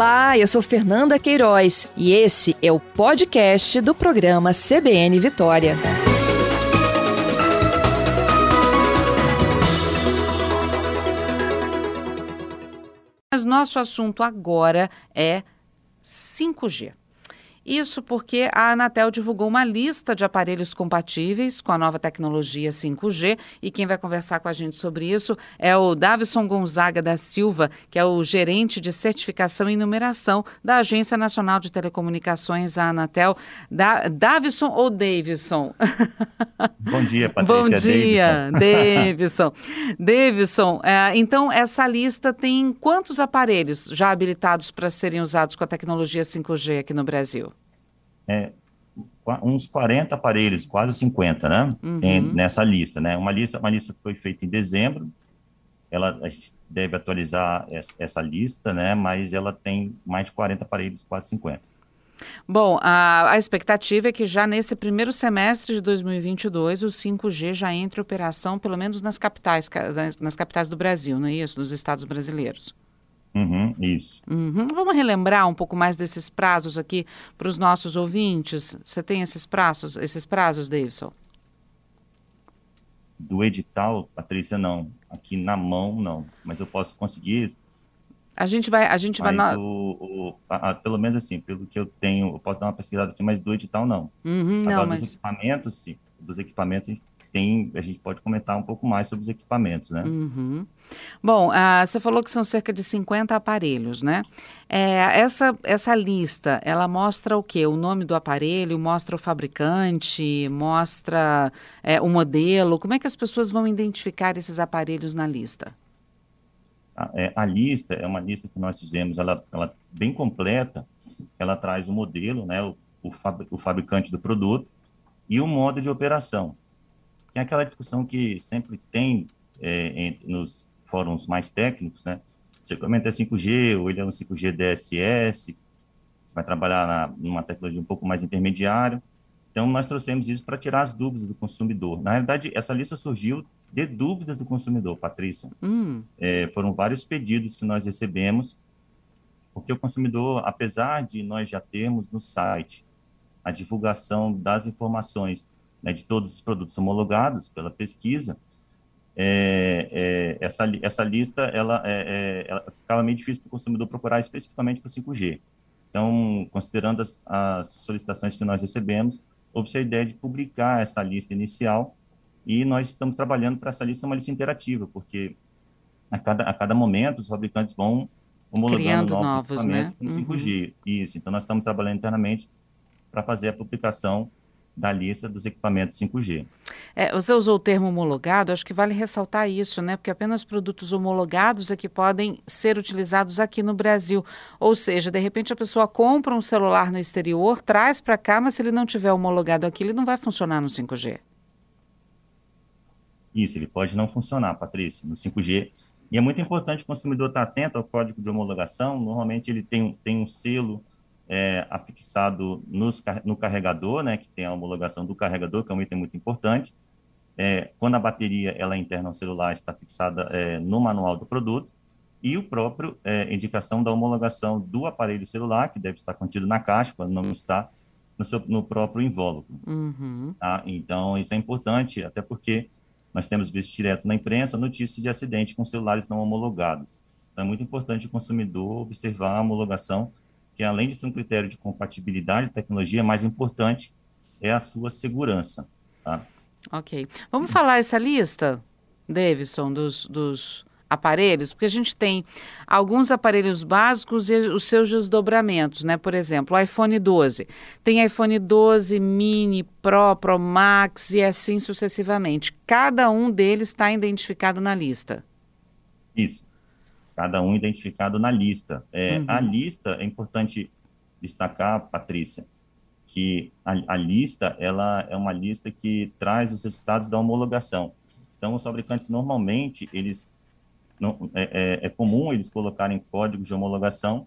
Olá, eu sou Fernanda Queiroz e esse é o podcast do programa CBN Vitória. Mas nosso assunto agora é 5G. Isso porque a Anatel divulgou uma lista de aparelhos compatíveis com a nova tecnologia 5G e quem vai conversar com a gente sobre isso é o Davison Gonzaga da Silva, que é o gerente de certificação e numeração da Agência Nacional de Telecomunicações, a Anatel. Da, Davison ou Davidson? Bom dia, Patrícia. Bom dia, Davidson. Davidson, é, então essa lista tem quantos aparelhos já habilitados para serem usados com a tecnologia 5G aqui no Brasil? É, uns 40 aparelhos, quase 50, né? Uhum. Tem nessa lista, né? Uma lista, uma lista que foi feita em dezembro. Ela a gente deve atualizar essa, essa, lista, né? Mas ela tem mais de 40 aparelhos, quase 50. Bom, a, a expectativa é que já nesse primeiro semestre de 2022 o 5G já entre em operação, pelo menos nas capitais, nas, nas capitais do Brasil, não é isso? Nos estados brasileiros. Uhum, isso. Uhum. Vamos relembrar um pouco mais desses prazos aqui para os nossos ouvintes. Você tem esses prazos, esses prazos, Davidson? Do edital, Patrícia, não. Aqui na mão, não. Mas eu posso conseguir. A gente vai, a gente vai. No... O, o, a, a, pelo menos assim, pelo que eu tenho, eu posso dar uma pesquisada aqui, mas do edital não. Uhum, Agora, não, mas... dos equipamentos, sim. Dos equipamentos tem, a gente pode comentar um pouco mais sobre os equipamentos, né? Uhum. Bom, uh, você falou que são cerca de 50 aparelhos, né? É, essa, essa lista, ela mostra o quê? O nome do aparelho, mostra o fabricante, mostra é, o modelo. Como é que as pessoas vão identificar esses aparelhos na lista? A, é, a lista é uma lista que nós fizemos, ela, ela bem completa, ela traz o modelo, né, o, o, fab, o fabricante do produto e o modo de operação. Tem aquela discussão que sempre tem é, nos fóruns mais técnicos, né? Equipamento é 5G ou ele é um 5G DSS, vai trabalhar na, numa tecnologia um pouco mais intermediária. Então, nós trouxemos isso para tirar as dúvidas do consumidor. Na realidade, essa lista surgiu de dúvidas do consumidor, Patrícia. Hum. É, foram vários pedidos que nós recebemos, porque o consumidor, apesar de nós já termos no site a divulgação das informações né, de todos os produtos homologados pela pesquisa, é, é, essa, essa lista ela, é, é ela ficava meio difícil para o consumidor procurar especificamente para o 5G. Então, considerando as, as, solicitações que nós recebemos, houve a ideia de publicar essa lista inicial e nós estamos trabalhando para essa lista uma lista interativa, porque a cada, a cada momento os fabricantes vão homologando Criando novos, novos equipamentos né? no 5G. Uhum. Isso, então nós estamos trabalhando internamente para fazer a publicação da lista dos equipamentos 5G. É, você usou o termo homologado, acho que vale ressaltar isso, né? Porque apenas produtos homologados é que podem ser utilizados aqui no Brasil. Ou seja, de repente a pessoa compra um celular no exterior, traz para cá, mas se ele não tiver homologado aqui, ele não vai funcionar no 5G. Isso, ele pode não funcionar, Patrícia, no 5G. E é muito importante o consumidor estar atento ao código de homologação. Normalmente ele tem, tem um selo é, afixado nos, no carregador, né, que tem a homologação do carregador, que é um item muito importante. É, quando a bateria ela é interna ao celular está fixada é, no manual do produto e o próprio é, indicação da homologação do aparelho celular, que deve estar contido na caixa, quando não está no, seu, no próprio invólucro. Uhum. Tá? Então, isso é importante, até porque nós temos visto direto na imprensa notícias de acidente com celulares não homologados. Então, é muito importante o consumidor observar a homologação que além de ser um critério de compatibilidade de tecnologia, mais importante é a sua segurança. Tá? Ok. Vamos falar essa lista, Davidson, dos, dos aparelhos, porque a gente tem alguns aparelhos básicos e os seus desdobramentos, né? Por exemplo, o iPhone 12. Tem iPhone 12 mini, Pro, Pro Max e assim sucessivamente. Cada um deles está identificado na lista. Isso cada um identificado na lista. É, uhum. A lista, é importante destacar, Patrícia, que a, a, lista ela é uma lista que traz os resultados da homologação. Então, os fabricantes normalmente eles não, é, é, é comum eles colocarem códigos de homologação,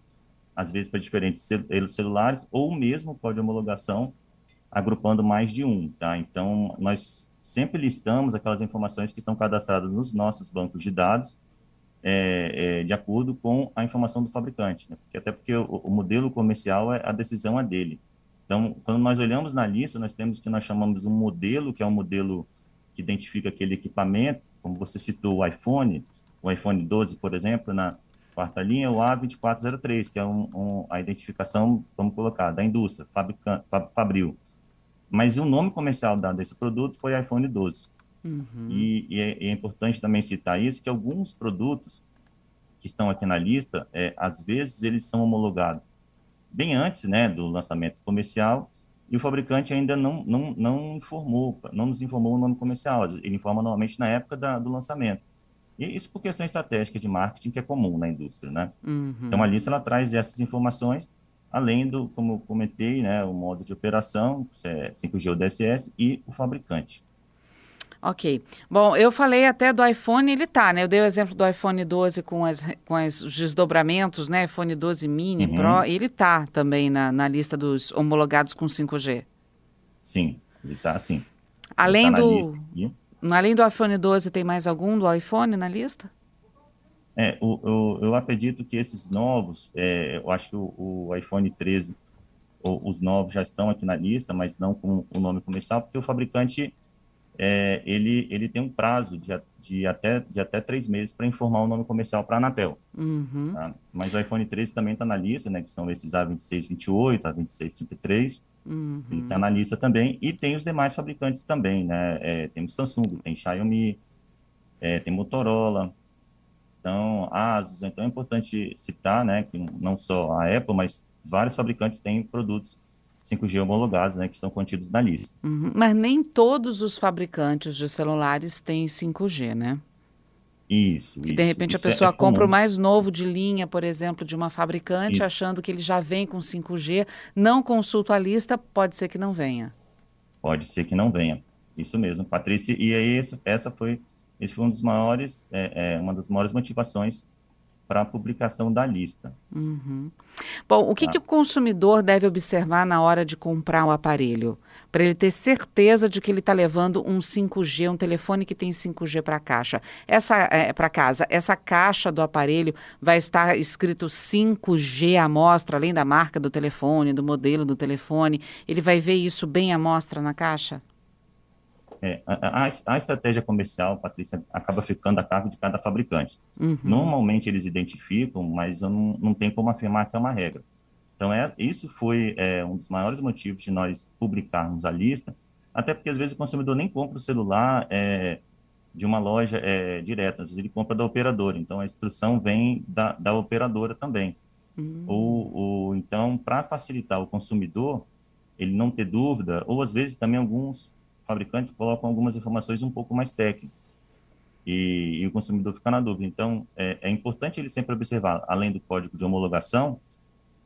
às vezes para diferentes celulares, ou mesmo código de homologação agrupando mais de um, tá? Então, nós sempre listamos aquelas informações que estão cadastradas nos nossos bancos de dados é, é, de acordo com a informação do fabricante, né? porque, até porque o, o, modelo comercial, é, a decisão é dele. Então, quando nós olhamos na lista, nós temos que nós chamamos um modelo, que é um modelo que identifica aquele equipamento, como você citou o iPhone, o iPhone 12, por exemplo, na quarta linha, o A2403, que é um, um, a identificação, vamos colocar, da indústria, fabricante, Fabril. Mas o nome comercial dado a esse produto foi iPhone 12. Uhum. E, e, é, é, importante também citar isso, que alguns produtos que estão aqui na lista, é, às vezes eles são homologados bem antes né, do lançamento comercial e o fabricante ainda não, não, não informou, não nos informou o nome comercial, ele informa normalmente na época da, do lançamento. E isso por questão estratégica de marketing que é comum na indústria, né? Uhum. Então a lista ela traz essas informações, além do, como eu comentei, né, o modo de operação, 5G ou DSS e o fabricante. Ok. Bom, eu falei até do iPhone, ele tá, né? Eu dei o exemplo do iPhone 12 com, as, com as, os desdobramentos, né? iPhone 12 mini, uhum. Pro, ele tá também na, na lista dos homologados com 5G. Sim, ele tá sim. Além tá do. Além do iPhone 12, tem mais algum do iPhone na lista? É, o, o, eu acredito que esses novos, é, eu acho que o, o iPhone 13, o, os novos já estão aqui na lista, mas não com o nome comercial, porque o fabricante é, ele, ele tem um prazo de, de, até, de até três meses para informar o nome comercial para a Anatel. Uhum. Tá? Mas o iPhone 13 também está na lista, né, que são esses A26, 28, A26, 33. Uhum. Ele está na lista também. E tem os demais fabricantes também, né? É, tem o Samsung, tem Xiaomi, é, tem Motorola, então Asus. Então é importante citar, né, que não só a Apple, mas vários fabricantes têm produtos 5G homologados, né, que estão contidos na lista. Uhum, mas nem todos os fabricantes de celulares têm 5G, né? Isso. Que de repente isso a pessoa é compra o mais novo de linha, por exemplo, de uma fabricante, isso. achando que ele já vem com 5G, não consulta a lista, pode ser que não venha. Pode ser que não venha. Isso mesmo, Patrícia. E aí esse, essa foi, esse foi um dos maiores, é, é, uma das maiores motivações para a publicação da lista. Uhum. Bom, o que, tá. que o consumidor deve observar na hora de comprar o aparelho? Para ele ter certeza de que ele está levando um 5G, um telefone que tem 5G para caixa. Essa é, para casa, essa caixa do aparelho vai estar escrito 5G à mostra, além da marca do telefone, do modelo do telefone. Ele vai ver isso bem à mostra na caixa? É, a, a, estratégia comercial, Patrícia, acaba ficando a cargo de cada fabricante. Uhum. Normalmente eles identificam, mas eu não, não tenho como afirmar que é uma regra. Então, é, isso foi é, um dos maiores motivos de nós publicarmos a lista, até porque às vezes o consumidor nem compra o celular é, de uma loja é, direta, ele compra da operadora, então a instrução vem da, da operadora também. Uhum. Ou, ou então, para facilitar o consumidor, ele não ter dúvida, ou às vezes também alguns fabricantes colocam algumas informações um pouco mais técnicas e, e o consumidor fica na dúvida. Então, é, é, importante ele sempre observar, além do código de homologação,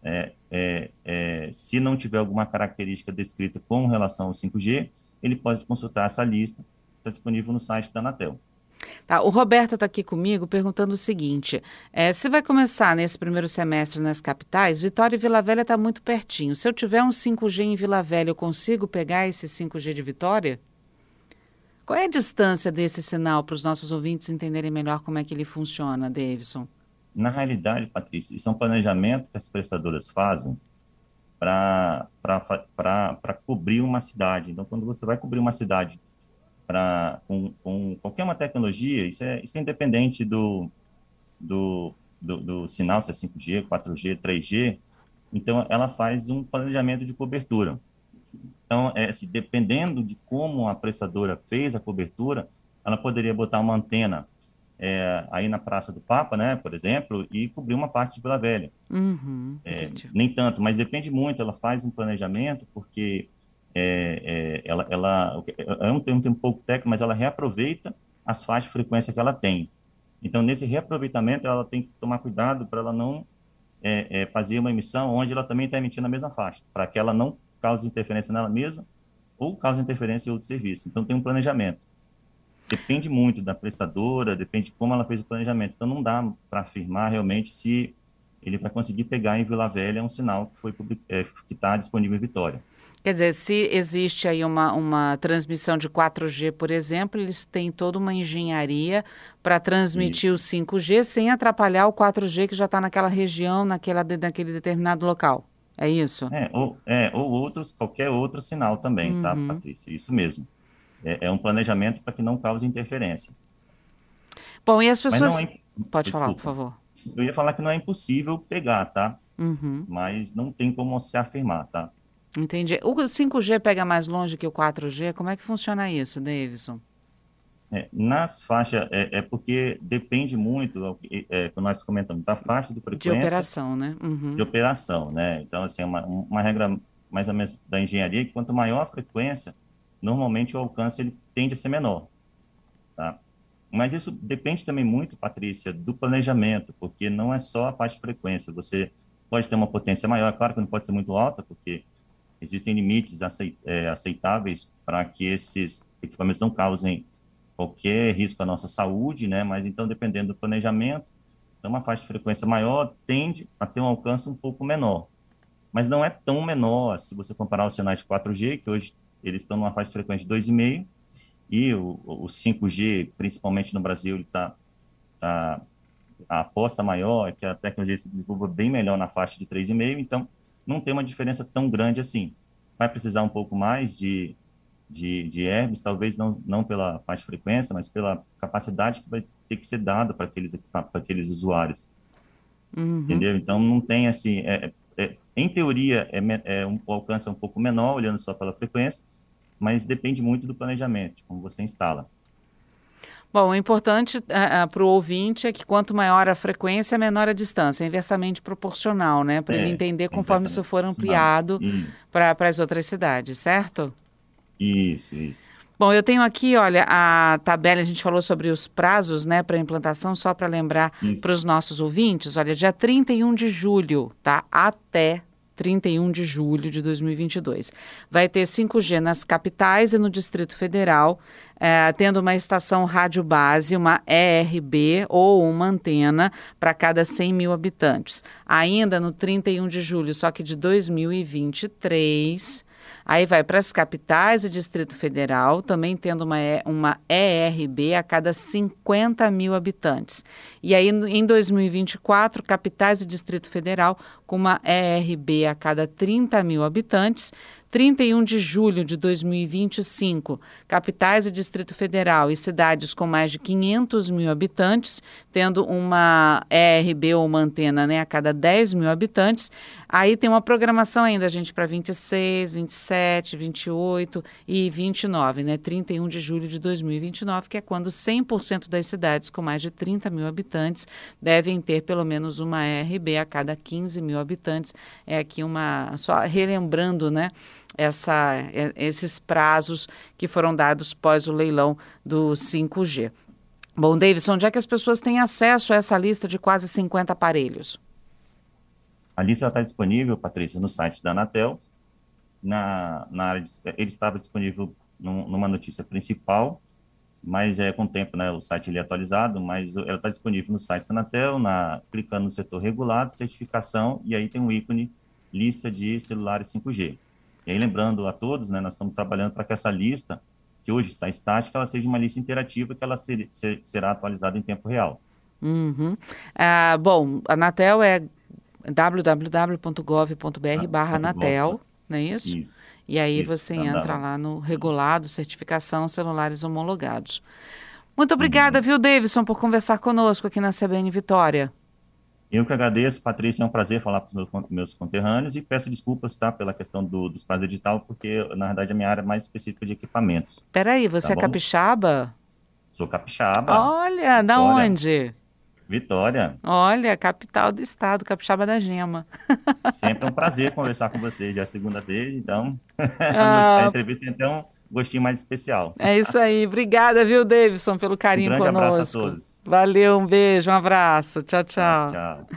é, é, é se não tiver alguma característica descrita com relação ao 5G, ele pode consultar essa lista, está disponível no site da Anatel. Tá, o Roberto está aqui comigo perguntando o seguinte: é, se vai começar nesse primeiro semestre nas capitais, Vitória e Vila Velha está muito pertinho. Se eu tiver um 5G em Vila Velha, eu consigo pegar esse 5G de Vitória? Qual é a distância desse sinal para os nossos ouvintes entenderem melhor como é que ele funciona, Davidson? Na realidade, Patrícia, isso é um planejamento que as prestadoras fazem para cobrir uma cidade. Então, quando você vai cobrir uma cidade para com, com, qualquer uma tecnologia, isso é, isso é independente do, do, do, do, sinal, se é 5G, 4G, 3G, então ela faz um planejamento de cobertura. Então, é, assim, dependendo de como a prestadora fez a cobertura, ela poderia botar uma antena é, aí na Praça do Papa, né, por exemplo, e cobrir uma parte de Vila Velha. Uhum, é, nem tanto, mas depende muito, ela faz um planejamento, porque é, é, ela, ela é um termo um pouco técnico, mas ela reaproveita as faixas de frequência que ela tem. Então, nesse reaproveitamento, ela tem que tomar cuidado para ela não é, é, fazer uma emissão onde ela também está emitindo a mesma faixa, para que ela não cause interferência nela mesma ou cause interferência em outro serviço. Então, tem um planejamento. Depende muito da prestadora, depende de como ela fez o planejamento. Então, não dá para afirmar realmente se ele vai conseguir pegar em Vila Velha um sinal que é, está disponível em Vitória. Quer dizer, se existe aí uma, uma transmissão de 4G, por exemplo, eles têm toda uma engenharia para transmitir Isso. o 5G sem atrapalhar o 4G que já está naquela região, naquela, naquele determinado local. É isso? É ou, é, ou outros, qualquer outro sinal também, tá, uhum. tá, Patrícia? Isso mesmo. É, é um planejamento para que não cause interferência. Bom, e as pessoas. É... Pode Desculpa. falar, por favor. Eu ia falar que não é impossível pegar, tá? Uhum. Mas não tem como se afirmar, tá? Entendi. O 5G pega mais longe que o 4G? Como é que funciona isso, Davidson? É, nas faixas, é, é, porque depende muito, é, que nós comentamos, da faixa de frequência. De operação, né? Uhum. De operação, né? Então, assim, é uma, uma regra mais ou menos da engenharia, que quanto maior a frequência, normalmente o alcance ele tende a ser menor, tá? Mas isso depende também muito, Patrícia, do planejamento, porque não é só a faixa de frequência. Você pode ter uma potência maior, claro que não pode ser muito alta, porque existem limites é, aceitáveis para que esses equipamentos não causem qualquer risco à nossa saúde, né? Mas então, dependendo do planejamento, então uma faixa de frequência maior tende a ter um alcance um pouco menor. Mas não é tão menor se você comparar os sinais de 4G, que hoje eles estão numa faixa de frequência de 2,5, e o, o 5G, principalmente no Brasil, ele está tá, a aposta maior é que a tecnologia se desenvolva bem melhor na faixa de 3,5, então não tem uma diferença tão grande assim. Vai precisar um pouco mais de, de, de herbes, talvez não, não pela faixa de frequência, mas pela capacidade que vai ter que ser dada para aqueles, para aqueles usuários. Uhum. Entendeu? Então, não tem assim. É, é, em teoria, é, é um, o alcance é um pouco menor, olhando só pela frequência, mas depende muito do planejamento, como você instala. Bom, o importante uh, uh, para o ouvinte é que quanto maior a frequência, menor a distância, é inversamente proporcional, né? Para é, ele entender conforme isso for ampliado para as outras cidades, certo? Isso, isso. Bom, eu tenho aqui, olha, a tabela, a gente falou sobre os prazos, né, para implantação, só para lembrar para os nossos ouvintes, olha, dia 31 de julho, tá? Até 31 de julho de 2022. Vai ter 5G nas capitais e no Distrito Federal, é, tendo uma estação rádio base, uma ERB ou uma antena para cada 100 mil habitantes. Ainda no 31 de julho, só que de 2023 Aí vai para as capitais e Distrito Federal, também tendo uma, uma ERB a cada 50 mil habitantes. E aí, em 2024, capitais e Distrito Federal com uma ERB a cada 30 mil habitantes 31 de julho de 2025, capitais e Distrito Federal e cidades com mais de 500 mil habitantes, tendo uma ERB ou uma antena né, a cada 10 mil habitantes. Aí tem uma programação ainda, gente, para 26, 27, 28 e 29, né? 31 de julho de 2029, que é quando 100% das cidades com mais de 30 mil habitantes devem ter pelo menos uma ERB a cada 15 mil habitantes. É aqui uma. Só relembrando, né? essa, é, esses prazos que foram dados pós o leilão do 5G. Bom, Davidson, onde é que as pessoas têm acesso a essa lista de quase 50 aparelhos? A lista está disponível, Patrícia, no site da Anatel. Na, na área de, ele estava disponível num, numa notícia principal, mas é com o tempo, né, o site ele é atualizado, mas ela está disponível no site da Anatel, na, clicando no setor regulado, certificação, e aí tem um ícone lista de celulares 5G. E aí, lembrando a todos, né, nós estamos trabalhando para que essa lista, que hoje está estática, ela seja uma lista interativa que ela ser, ser, será atualizada em tempo real. Uhum. Ah, bom, a Anatel é www.gov.br ah, barra Anatel, não é isso? Isso. E aí isso, você entra lá no regulado, certificação, celulares homologados. Muito obrigada, uhum. viu, Davidson, por conversar conosco aqui na CBN Vitória. Eu que agradeço, Patrícia, é um prazer falar para os meus, meus conterrâneos e peço desculpas, tá, pela questão do, do espaço digital, porque, na verdade, a minha área é mais específica de equipamentos. Peraí, você tá é bom? capixaba? Sou capixaba. Olha, da onde? Vitória. Olha, capital do estado, capixaba da gema. Sempre é um prazer conversar com vocês, já é a segunda vez, então ah, a entrevista tem até um gostinho mais especial. É isso aí, obrigada, viu, Davidson, pelo carinho um grande conosco. Abraço a todos. Valeu, um beijo, um abraço. Tchau, tchau. Tchau. tchau.